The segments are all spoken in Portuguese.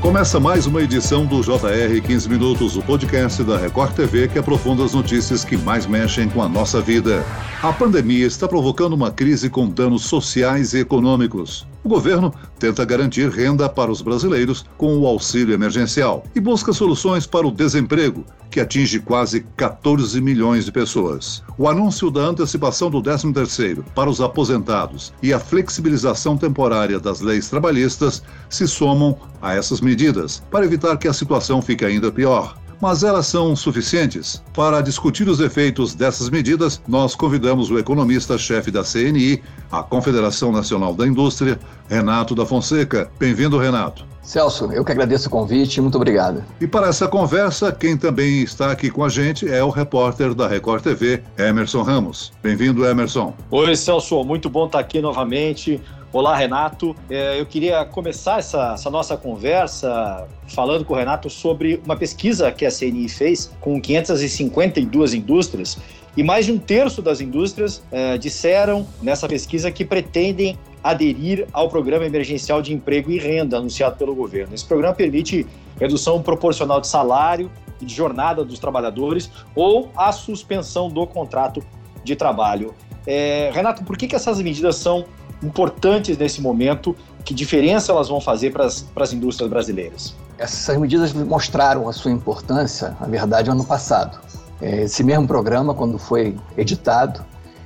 Começa mais uma edição do JR 15 Minutos, o podcast da Record TV que aprofunda as notícias que mais mexem com a nossa vida. A pandemia está provocando uma crise com danos sociais e econômicos. O governo tenta garantir renda para os brasileiros com o auxílio emergencial e busca soluções para o desemprego, que atinge quase 14 milhões de pessoas. O anúncio da antecipação do 13º para os aposentados e a flexibilização temporária das leis trabalhistas se somam a essas medidas para evitar que a situação fique ainda pior mas elas são suficientes? Para discutir os efeitos dessas medidas, nós convidamos o economista-chefe da CNI, a Confederação Nacional da Indústria, Renato da Fonseca. Bem-vindo, Renato. Celso, eu que agradeço o convite, muito obrigado. E para essa conversa, quem também está aqui com a gente é o repórter da Record TV, Emerson Ramos. Bem-vindo, Emerson. Oi, Celso, muito bom estar aqui novamente. Olá, Renato. É, eu queria começar essa, essa, nossa conversa falando com o Renato sobre uma pesquisa que a CNI fez com 552 indústrias e mais de um terço das indústrias é, disseram nessa pesquisa que pretendem aderir ao Programa Emergencial de Emprego e Renda anunciado pelo governo. Esse programa permite redução proporcional de salário e de jornada dos trabalhadores ou a suspensão do contrato de trabalho. É, Renato, por que, que essas medidas são importantes nesse momento? Que diferença elas vão fazer para as indústrias brasileiras? Essas medidas mostraram a sua importância, na verdade, ano passado. É, esse mesmo programa, quando foi editado,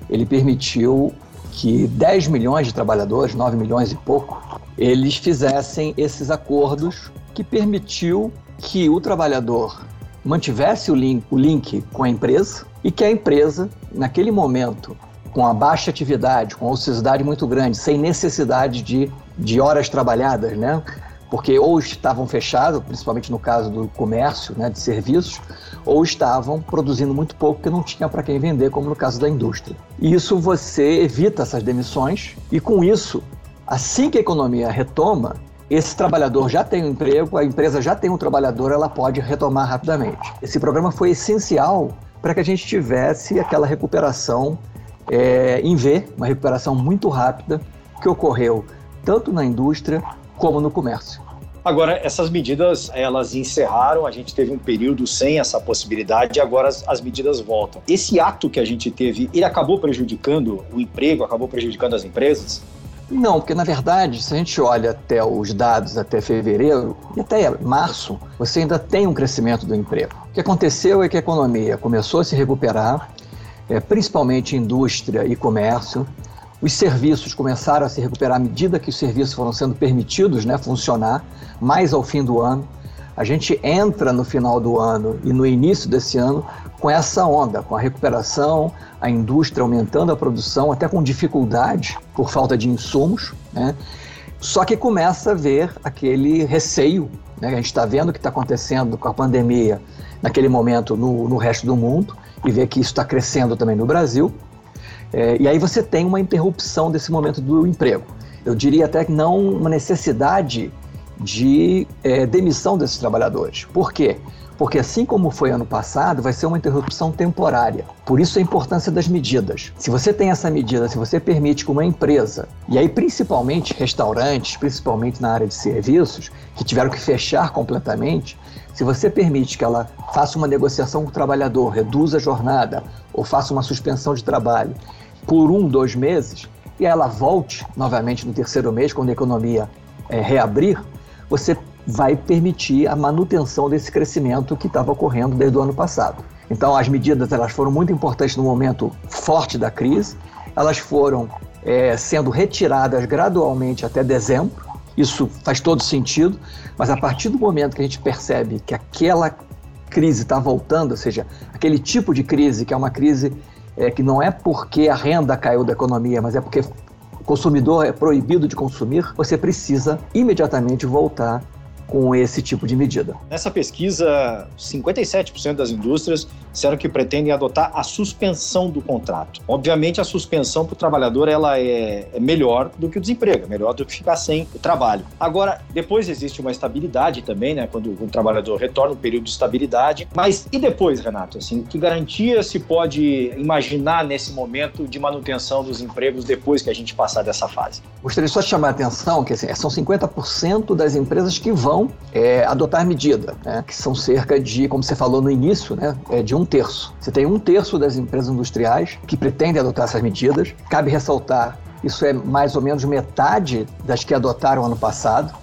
ele permitiu que 10 milhões de trabalhadores, 9 milhões e pouco, eles fizessem esses acordos que permitiu que o trabalhador mantivesse o link, o link com a empresa e que a empresa, naquele momento, com a baixa atividade, com a ociosidade muito grande, sem necessidade de, de horas trabalhadas, né? porque ou estavam fechados, principalmente no caso do comércio, né, de serviços, ou estavam produzindo muito pouco que não tinha para quem vender, como no caso da indústria. E isso você evita essas demissões e com isso, assim que a economia retoma, esse trabalhador já tem um emprego, a empresa já tem um trabalhador, ela pode retomar rapidamente. Esse programa foi essencial para que a gente tivesse aquela recuperação é, em V, uma recuperação muito rápida que ocorreu tanto na indústria como no comércio. Agora, essas medidas, elas encerraram, a gente teve um período sem essa possibilidade e agora as, as, medidas voltam. Esse ato que a gente teve, ele acabou prejudicando o emprego, acabou prejudicando as empresas? Não, porque na verdade, se a gente olha até os dados até fevereiro e até março, você ainda tem um crescimento do emprego. O que aconteceu é que a economia começou a se recuperar, é, principalmente indústria e comércio, os serviços começaram a se recuperar à medida que os serviços foram sendo permitidos né, funcionar, mais ao fim do ano. A gente entra no final do ano e no início desse ano com essa onda, com a recuperação, a indústria aumentando a produção, até com dificuldade por falta de insumos. Né? Só que começa a ver aquele receio, né? a gente está vendo o que está acontecendo com a pandemia naquele momento no, no resto do mundo e vê que isso está crescendo também no Brasil. É, e aí você tem uma interrupção desse momento do emprego. Eu diria até que não uma necessidade de é, demissão desses trabalhadores. Por quê? Porque assim como foi ano passado, vai ser uma interrupção temporária. Por isso a importância das medidas. Se você tem essa medida, se você permite que uma empresa, e aí principalmente restaurantes, principalmente na área de serviços, que tiveram que fechar completamente, se você permite que ela faça uma negociação com o trabalhador, reduza a jornada ou faça uma suspensão de trabalho por um, dois meses, e ela volte novamente no terceiro mês, quando a economia é, reabrir, você vai permitir a manutenção desse crescimento que estava ocorrendo desde o ano passado. Então, as medidas elas foram muito importantes no momento forte da crise, elas foram é, sendo retiradas gradualmente até dezembro, isso faz todo sentido, mas a partir do momento que a gente percebe que aquela crise está voltando, ou seja, aquele tipo de crise que é uma crise é, que não é porque a renda caiu da economia, mas é porque consumidor é proibido de consumir, você precisa imediatamente voltar com esse tipo de medida. Nessa pesquisa, 57% das indústrias disseram que pretendem adotar a suspensão do contrato. Obviamente, a suspensão para o trabalhador ela é, é, melhor do que o desemprego, é melhor do que ficar sem trabalho. Agora, depois existe uma estabilidade também, né? Quando o trabalhador retorna, um período de estabilidade. Mas e depois, Renato? Assim, que garantia se pode imaginar nesse momento de manutenção dos empregos depois que a gente passar dessa fase? Gostaria só de chamar a atenção que assim, são 50% das empresas que vão é, adotar medida, né? que são cerca de, como você falou no início, né? É de um terço. Você tem um terço das empresas industriais que pretendem adotar essas medidas. Cabe ressaltar isso é mais ou menos metade das que adotaram ano passado.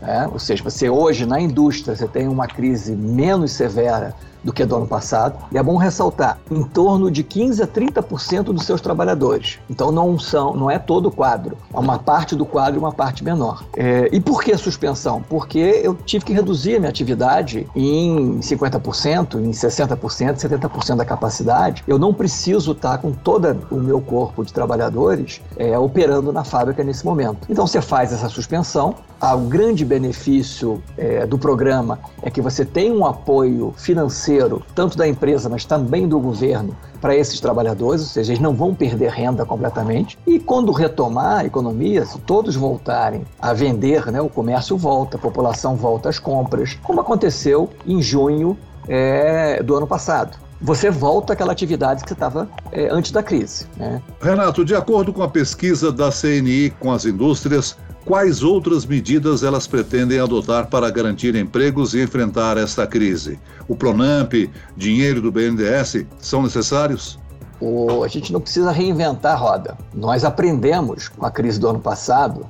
Né? Ou seja, você hoje na indústria você tem uma crise menos severa do que do ano passado. E é bom ressaltar, em torno de 15 a 30% dos seus trabalhadores. Então não são, não é todo o quadro, é uma parte do quadro uma parte menor. É, e por que suspensão? Porque eu tive que reduzir a minha atividade em 50%, em 60%, 70% da capacidade. Eu não preciso estar com todo o meu corpo de trabalhadores é, operando na fábrica nesse momento. Então você faz essa suspensão, o grande benefício é, do programa é que você tem um apoio financeiro, tanto da empresa, mas também do governo, para esses trabalhadores, ou seja, eles não vão perder renda completamente. E quando retomar a economia, se todos voltarem a vender, né, o comércio volta, a população volta às compras, como aconteceu em junho é, do ano passado você volta àquela atividade que você estava é, antes da crise. Né? Renato, de acordo com a pesquisa da CNI com as indústrias, Quais outras medidas elas pretendem adotar para garantir empregos e enfrentar esta crise? O Pronamp, dinheiro do BNDES são necessários? O, a gente não precisa reinventar a roda. Nós aprendemos com a crise do ano passado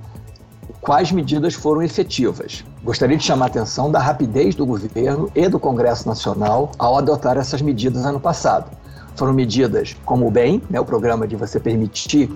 quais medidas foram efetivas. Gostaria de chamar a atenção da rapidez do governo e do Congresso Nacional ao adotar essas medidas ano passado. Foram medidas como o BEM, né, o programa de você permitir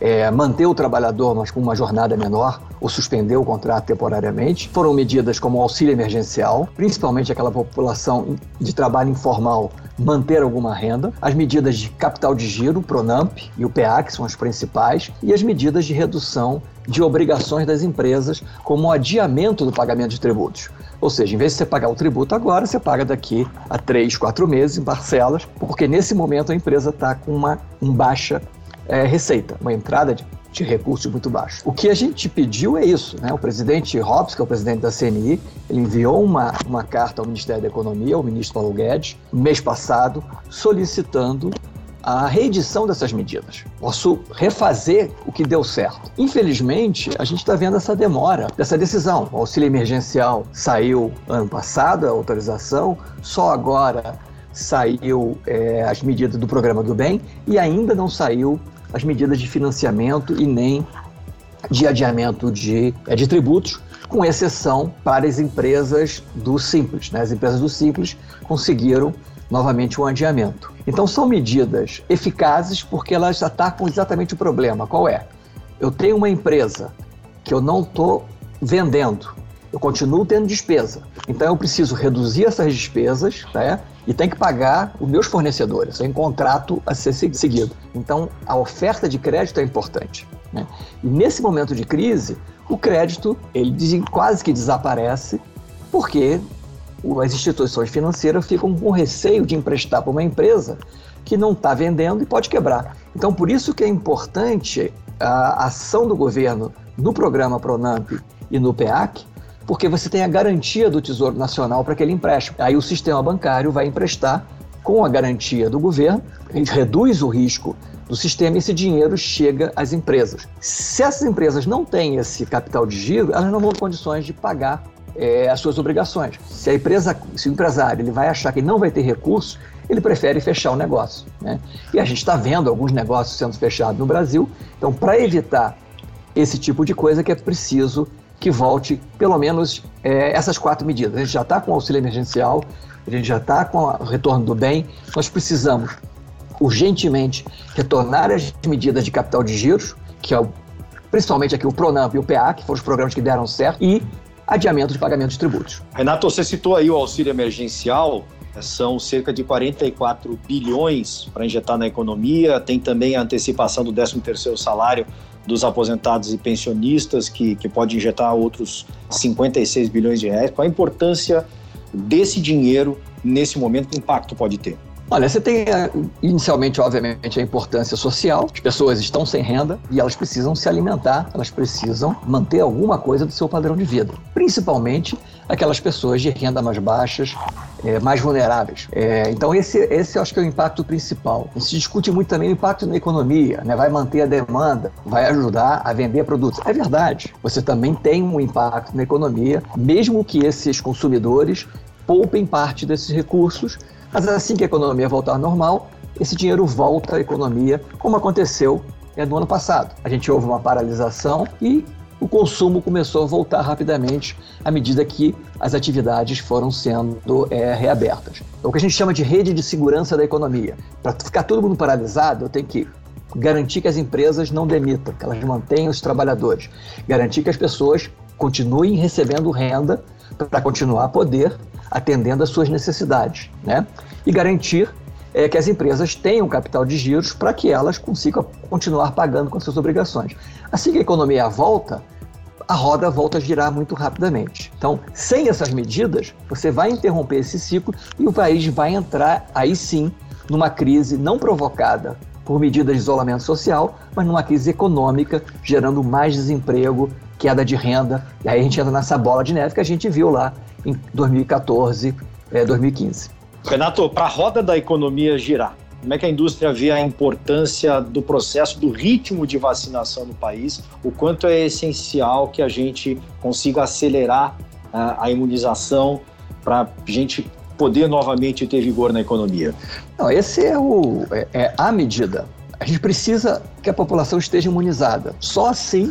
é, manter o trabalhador, mas com uma jornada menor, ou suspender o contrato temporariamente. Foram medidas como auxílio emergencial, principalmente aquela população de trabalho informal manter alguma renda, as medidas de capital de giro, o Pronamp e o PA, que são as principais, e as medidas de redução de obrigações das empresas, como o adiamento do pagamento de tributos. Ou seja, em vez de você pagar o tributo agora, você paga daqui a três, quatro meses em parcelas, porque nesse momento a empresa está com uma um baixa é, receita, uma entrada de, de recursos muito baixo. O que a gente pediu é isso, né? O presidente Hobbs, que é o presidente da CNI, ele enviou uma, uma carta ao Ministério da Economia, ao ministro Paulo Guedes, mês passado, solicitando a reedição dessas medidas. Posso refazer o que deu certo. Infelizmente, a gente está vendo essa demora dessa decisão. O auxílio emergencial saiu ano passado, a autorização, só agora saiu é, as medidas do programa do bem e ainda não saiu as medidas de financiamento e nem de adiamento de, é, de tributos, com exceção para as empresas do Simples. Né? As empresas do Simples conseguiram novamente um adiamento. Então são medidas eficazes porque elas atacam exatamente o problema. Qual é? Eu tenho uma empresa que eu não estou vendendo, eu continuo tendo despesa. Então eu preciso reduzir essas despesas né, e tem que pagar os meus fornecedores. Tem contrato a ser seguido. Então a oferta de crédito é importante. Né? E nesse momento de crise, o crédito ele quase que desaparece porque as instituições financeiras ficam com receio de emprestar para uma empresa que não está vendendo e pode quebrar. Então, por isso que é importante a ação do governo no programa Pronamp e no PEAC, porque você tem a garantia do Tesouro Nacional para aquele empréstimo. Aí o sistema bancário vai emprestar com a garantia do governo, ele reduz o risco do sistema e esse dinheiro chega às empresas. Se essas empresas não têm esse capital de giro, elas não vão ter condições de pagar é, as suas obrigações. Se a empresa, se o empresário ele vai achar que não vai ter recursos, ele prefere fechar o negócio. Né? E a gente está vendo alguns negócios sendo fechados no Brasil. Então, para evitar esse tipo de coisa, que é preciso que volte pelo menos é, essas quatro medidas. A gente já está com o auxílio emergencial, a gente já está com o retorno do bem, nós precisamos urgentemente retornar as medidas de capital de giros, que é o, principalmente aqui o Pronamp e o PA, que foram os programas que deram certo, e adiamento de pagamento de tributos. Renato, você citou aí o auxílio emergencial, são cerca de 44 bilhões para injetar na economia, tem também a antecipação do 13º salário dos aposentados e pensionistas, que, que pode injetar outros 56 bilhões de reais. Qual a importância desse dinheiro nesse momento? Que impacto pode ter? Olha, você tem eh, inicialmente, obviamente, a importância social. As pessoas estão sem renda e elas precisam se alimentar, elas precisam manter alguma coisa do seu padrão de vida. Principalmente aquelas pessoas de renda mais baixas, é, mais vulneráveis. É, então esse, esse eu acho que é o impacto principal. Se discute muito também o impacto na economia, né? vai manter a demanda, vai ajudar a vender produtos. É verdade, você também tem um impacto na economia, mesmo que esses consumidores poupem parte desses recursos, mas assim que a economia voltar ao normal, esse dinheiro volta à economia, como aconteceu é, no ano passado. A gente houve uma paralisação e o consumo começou a voltar rapidamente à medida que as atividades foram sendo é, reabertas. É o que a gente chama de rede de segurança da economia. Para ficar todo mundo paralisado, eu tenho que garantir que as empresas não demitam, que elas mantenham os trabalhadores, garantir que as pessoas continuem recebendo renda para continuar a poder atendendo às suas necessidades, né? E garantir é, que as empresas tenham capital de giros para que elas consigam continuar pagando com suas obrigações. Assim que a economia volta, a roda volta a girar muito rapidamente. Então, sem essas medidas, você vai interromper esse ciclo e o país vai entrar aí sim numa crise não provocada por medidas de isolamento social, mas numa crise econômica, gerando mais desemprego, queda de renda, e aí a gente entra nessa bola de neve que a gente viu lá em 2014, é, 2015. Renato, para a roda da economia girar, como é que a indústria vê a importância do processo, do ritmo de vacinação no país? O quanto é essencial que a gente consiga acelerar uh, a imunização para a gente poder novamente ter vigor na economia? Não, esse é, o, é, é a medida. A gente precisa que a população esteja imunizada. Só assim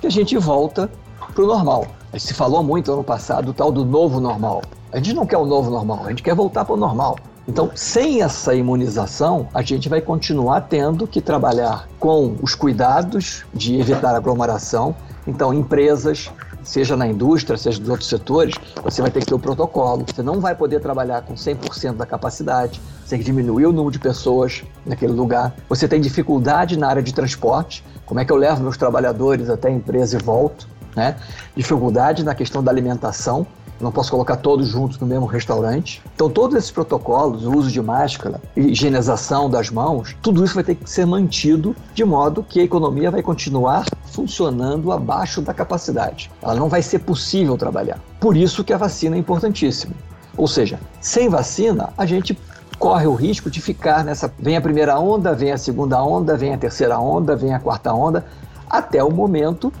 que a gente volta para o normal. Se falou muito ano passado do tal do novo normal. A gente não quer o novo normal, a gente quer voltar para o normal. Então, sem essa imunização, a gente vai continuar tendo que trabalhar com os cuidados de evitar aglomeração. Então, empresas, seja na indústria, seja nos outros setores, você vai ter que ter o protocolo. Você não vai poder trabalhar com 100% da capacidade, você tem que diminuir o número de pessoas naquele lugar. Você tem dificuldade na área de transporte, como é que eu levo meus trabalhadores até a empresa e volto? Né? Dificuldade na questão da alimentação, não posso colocar todos juntos no mesmo restaurante. Então, todos esses protocolos, o uso de máscara, higienização das mãos, tudo isso vai ter que ser mantido de modo que a economia vai continuar funcionando abaixo da capacidade. Ela não vai ser possível trabalhar. Por isso que a vacina é importantíssima. Ou seja, sem vacina, a gente corre o risco de ficar nessa. Vem a primeira onda, vem a segunda onda, vem a terceira onda, vem a quarta onda, até o momento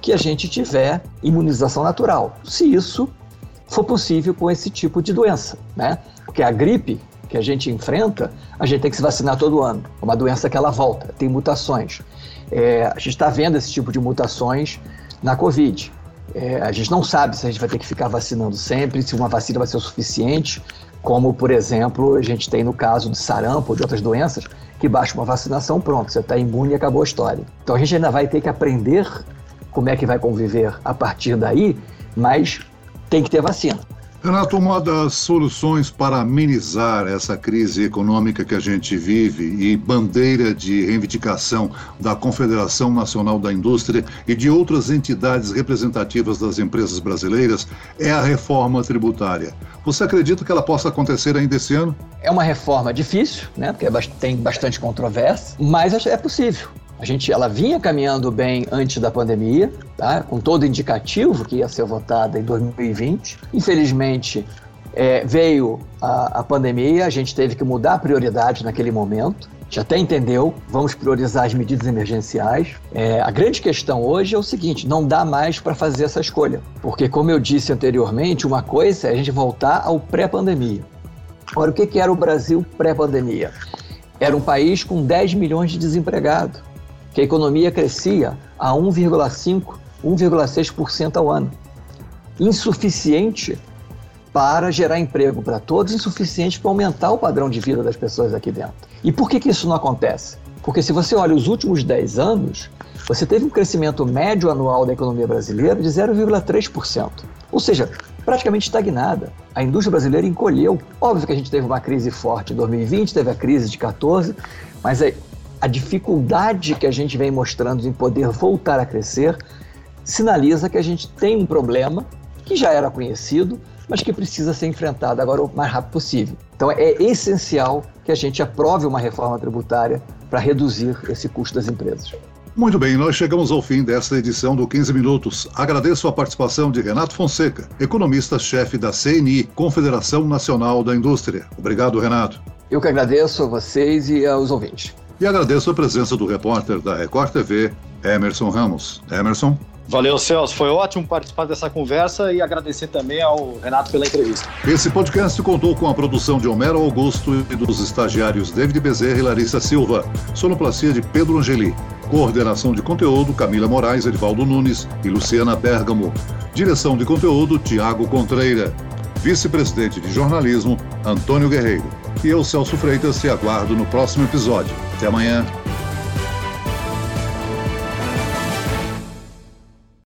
que a gente tiver imunização natural. Se isso for possível com esse tipo de doença, né? Porque a gripe que a gente enfrenta, a gente tem que se vacinar todo ano. É uma doença que ela volta, tem mutações. É, a gente está vendo esse tipo de mutações na Covid. É, a gente não sabe se a gente vai ter que ficar vacinando sempre, se uma vacina vai ser o suficiente, como, por exemplo, a gente tem no caso de sarampo ou de outras doenças, que baixa uma vacinação, pronto, você está imune e acabou a história. Então a gente ainda vai ter que aprender como é que vai conviver a partir daí, mas tem que ter vacina. Renato, uma das soluções para amenizar essa crise econômica que a gente vive e bandeira de reivindicação da Confederação Nacional da Indústria e de outras entidades representativas das empresas brasileiras é a reforma tributária. Você acredita que ela possa acontecer ainda esse ano? É uma reforma difícil, né? Porque é tem bastante controvérsia, mas é possível. A gente, ela vinha caminhando bem antes da pandemia, tá? com todo indicativo que ia ser votada em 2020. Infelizmente, é, veio a, a pandemia, a gente teve que mudar a prioridade naquele momento. Gente até entendeu, vamos priorizar as medidas emergenciais. É, a grande questão hoje é o seguinte: não dá mais para fazer essa escolha. Porque, como eu disse anteriormente, uma coisa é a gente voltar ao pré-pandemia. Ora, o que, que era o Brasil pré-pandemia? Era um país com 10 milhões de desempregados que a economia crescia a 1,5%, 1,6% ao ano. Insuficiente para gerar emprego para todos, insuficiente para aumentar o padrão de vida das pessoas aqui dentro. E por que, que isso não acontece? Porque se você olha os últimos 10 anos, você teve um crescimento médio anual da economia brasileira de 0,3%. Ou seja, praticamente estagnada. A indústria brasileira encolheu. Óbvio que a gente teve uma crise forte em 2020, teve a crise de 14, mas a dificuldade que a gente vem mostrando em poder voltar a crescer sinaliza que a gente tem um problema que já era conhecido, mas que precisa ser enfrentada agora o mais rápido possível. Então é essencial que a gente aprove uma reforma tributária para reduzir esse custo das empresas. Muito bem, nós chegamos ao fim desta edição do 15 Minutos. Agradeço a participação de Renato Fonseca, economista-chefe da CNI, Confederação Nacional da Indústria. Obrigado, Renato. Eu que agradeço a vocês e aos ouvintes. E agradeço a presença do repórter da Record TV, Emerson Ramos. Emerson. Valeu, Celso. Foi ótimo participar dessa conversa e agradecer também ao Renato pela entrevista. Esse podcast contou com a produção de Homero Augusto e dos estagiários David Bezerra e Larissa Silva. Sonoplastia de Pedro Angeli. Coordenação de conteúdo Camila Moraes, Edivaldo Nunes e Luciana Bergamo. Direção de conteúdo Tiago Contreira. Vice-presidente de jornalismo Antônio Guerreiro. E eu, Celso Freitas, te aguardo no próximo episódio. Até amanhã.